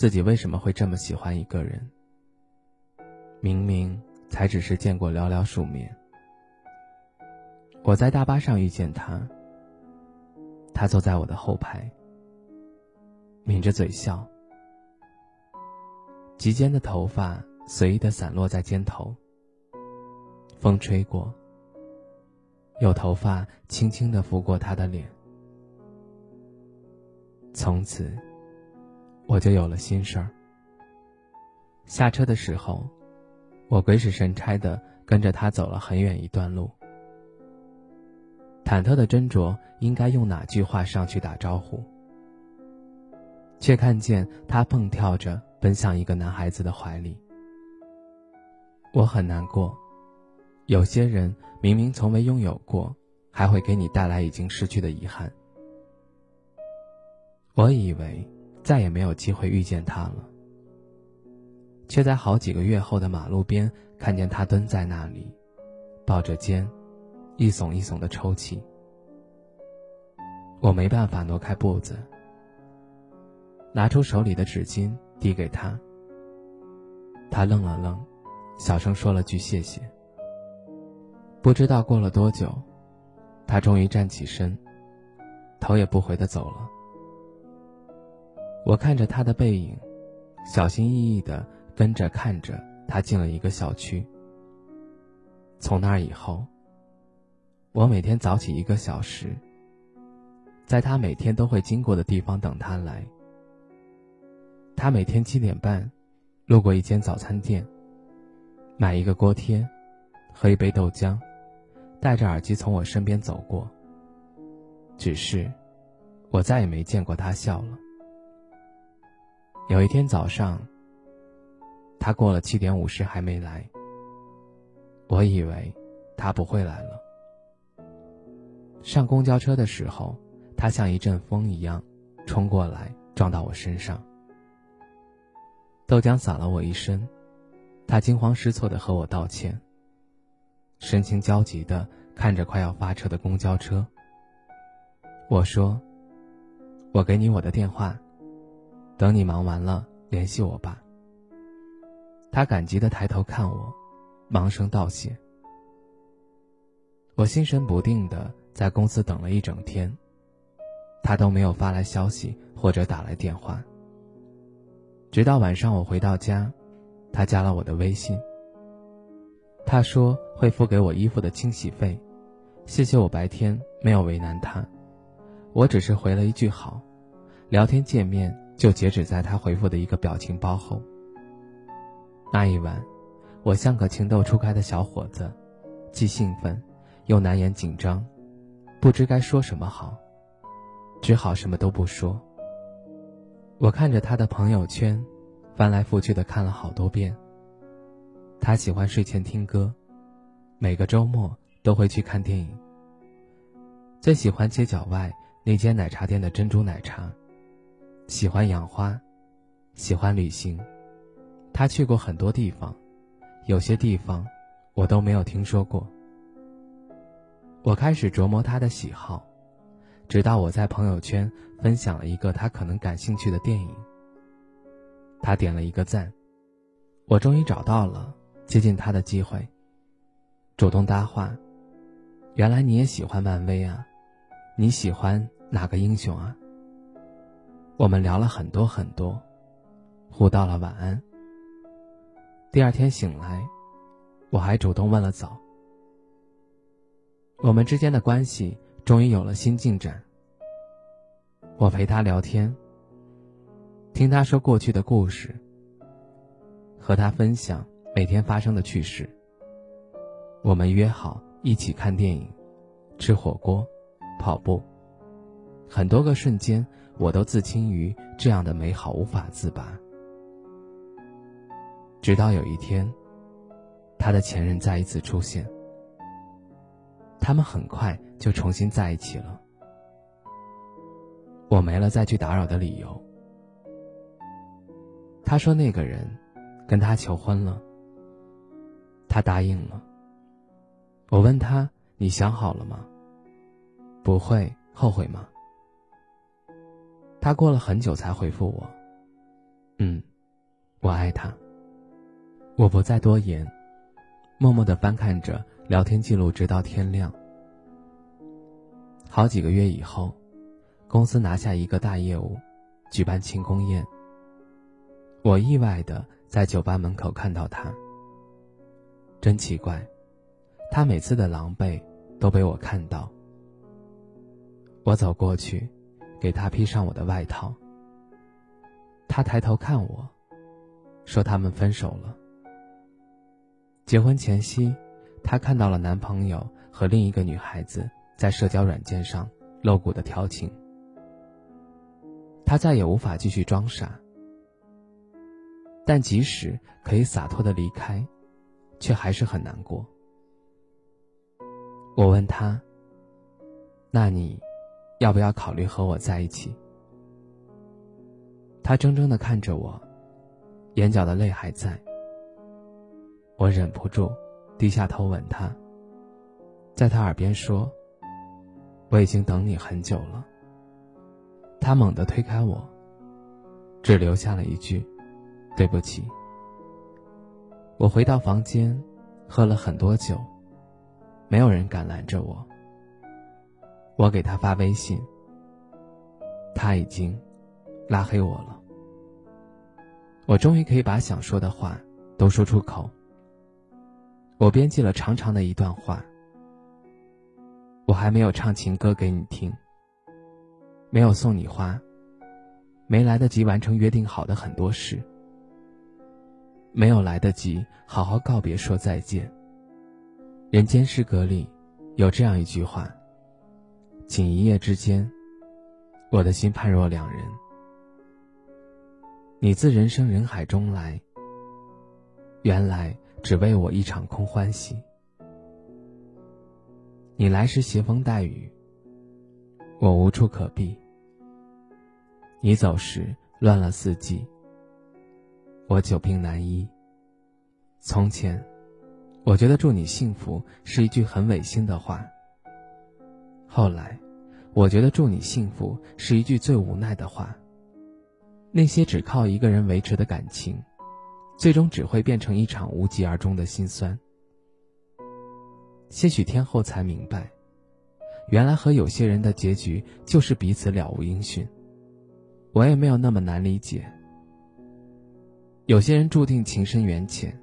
自己为什么会这么喜欢一个人？明明才只是见过寥寥数面。我在大巴上遇见他，他坐在我的后排，抿着嘴笑，及肩的头发随意的散落在肩头，风吹过，有头发轻轻的拂过他的脸，从此。我就有了心事儿。下车的时候，我鬼使神差的跟着他走了很远一段路，忐忑的斟酌应该用哪句话上去打招呼，却看见他蹦跳着奔向一个男孩子的怀里。我很难过，有些人明明从未拥有过，还会给你带来已经失去的遗憾。我以为。再也没有机会遇见他了，却在好几个月后的马路边看见他蹲在那里，抱着肩，一耸一耸的抽泣。我没办法挪开步子，拿出手里的纸巾递给他。他愣了愣，小声说了句谢谢。不知道过了多久，他终于站起身，头也不回的走了。我看着他的背影，小心翼翼的跟着看着他进了一个小区。从那以后，我每天早起一个小时，在他每天都会经过的地方等他来。他每天七点半，路过一间早餐店，买一个锅贴，喝一杯豆浆，戴着耳机从我身边走过。只是，我再也没见过他笑了。有一天早上，他过了七点五十还没来。我以为他不会来了。上公交车的时候，他像一阵风一样冲过来，撞到我身上。豆浆洒了我一身，他惊慌失措的和我道歉，神情焦急的看着快要发车的公交车。我说：“我给你我的电话。”等你忙完了，联系我吧。他感激的抬头看我，忙声道谢。我心神不定的在公司等了一整天，他都没有发来消息或者打来电话。直到晚上我回到家，他加了我的微信。他说会付给我衣服的清洗费，谢谢我白天没有为难他。我只是回了一句好，聊天界面。就截止在他回复的一个表情包后。那一晚，我像个情窦初开的小伙子，既兴奋，又难掩紧张，不知该说什么好，只好什么都不说。我看着他的朋友圈，翻来覆去的看了好多遍。他喜欢睡前听歌，每个周末都会去看电影。最喜欢街角外那间奶茶店的珍珠奶茶。喜欢养花，喜欢旅行，他去过很多地方，有些地方我都没有听说过。我开始琢磨他的喜好，直到我在朋友圈分享了一个他可能感兴趣的电影，他点了一个赞，我终于找到了接近他的机会，主动搭话：“原来你也喜欢漫威啊？你喜欢哪个英雄啊？”我们聊了很多很多，互道了晚安。第二天醒来，我还主动问了早。我们之间的关系终于有了新进展。我陪他聊天，听他说过去的故事，和他分享每天发生的趣事。我们约好一起看电影、吃火锅、跑步，很多个瞬间。我都自轻于这样的美好无法自拔。直到有一天，他的前任再一次出现，他们很快就重新在一起了。我没了再去打扰的理由。他说那个人跟他求婚了，他答应了。我问他：“你想好了吗？不会后悔吗？”他过了很久才回复我：“嗯，我爱他。”我不再多言，默默的翻看着聊天记录，直到天亮。好几个月以后，公司拿下一个大业务，举办庆功宴。我意外的在酒吧门口看到他。真奇怪，他每次的狼狈都被我看到。我走过去。给他披上我的外套。他抬头看我，说：“他们分手了。”结婚前夕，他看到了男朋友和另一个女孩子在社交软件上露骨的调情。他再也无法继续装傻，但即使可以洒脱的离开，却还是很难过。我问他：“那你？”要不要考虑和我在一起？他怔怔的看着我，眼角的泪还在。我忍不住低下头吻他，在他耳边说：“我已经等你很久了。”他猛地推开我，只留下了一句：“对不起。”我回到房间，喝了很多酒，没有人敢拦着我。我给他发微信，他已经拉黑我了。我终于可以把想说的话都说出口。我编辑了长长的一段话。我还没有唱情歌给你听，没有送你花，没来得及完成约定好的很多事，没有来得及好好告别说再见。人间失格里有这样一句话。仅一夜之间，我的心判若两人。你自人生人海中来，原来只为我一场空欢喜。你来时携风带雨，我无处可避。你走时乱了四季，我久病难医。从前，我觉得祝你幸福是一句很违心的话。后来，我觉得祝你幸福是一句最无奈的话。那些只靠一个人维持的感情，最终只会变成一场无疾而终的心酸。些许天后才明白，原来和有些人的结局就是彼此了无音讯。我也没有那么难理解。有些人注定情深缘浅，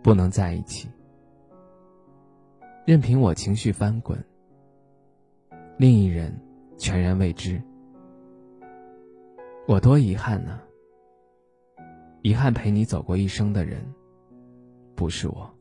不能在一起，任凭我情绪翻滚。另一人全然未知，我多遗憾呢。遗憾陪你走过一生的人，不是我。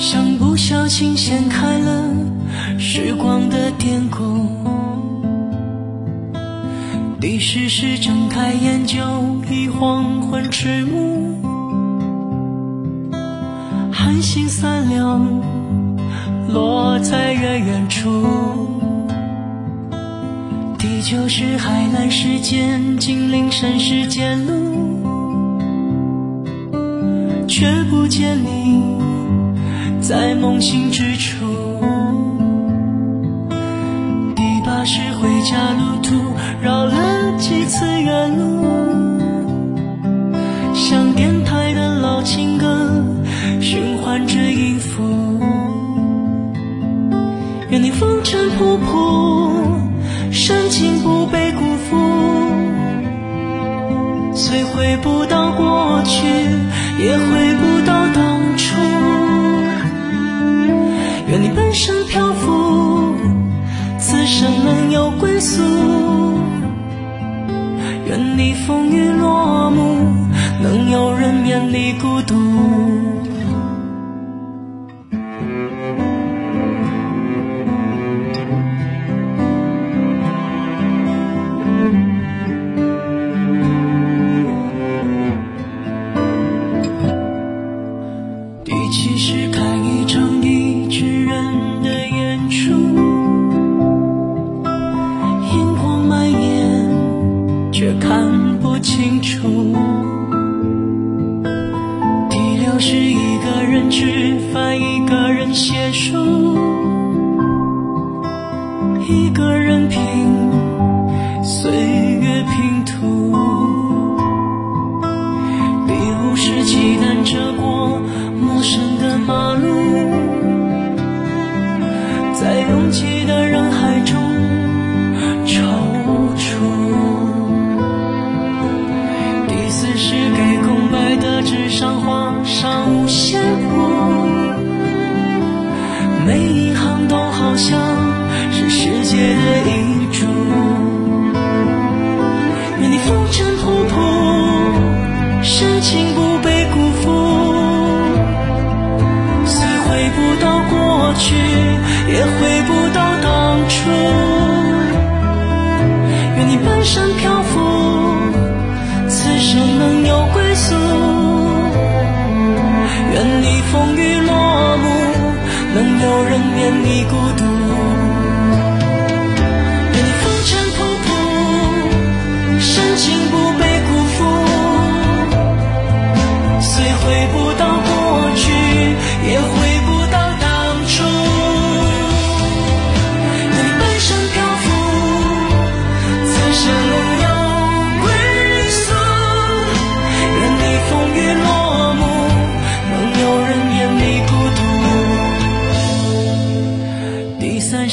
像不小心掀开了时光的典故，第十时睁开眼就已黄昏迟暮，寒星三两落在远远处，地球是海蓝时间精灵神世间路，却不见你。在梦醒之处，第八是回家路途绕了几次远路，像电台的老情歌循环着音符，愿你风尘仆仆，深情不被辜负。虽回不到过去，也回愿你半生漂浮，此生能有归宿。愿你风雨落幕，能有人免你孤独。过去，也回不到当初。愿你半生漂浮，此生能有归宿。愿你风雨落幕，能有人免你孤独。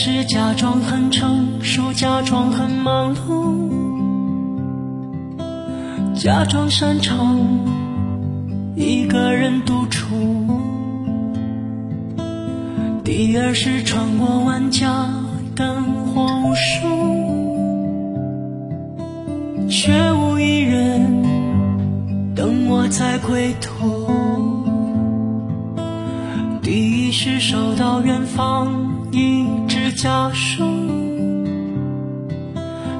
是假装很成熟，假装很忙碌，假装擅长。一个人独处。第二是穿过万家灯火无数，却无一人等我在归途。第一是收到远方一家书，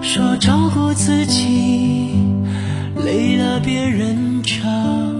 说照顾自己累了别人 chờ。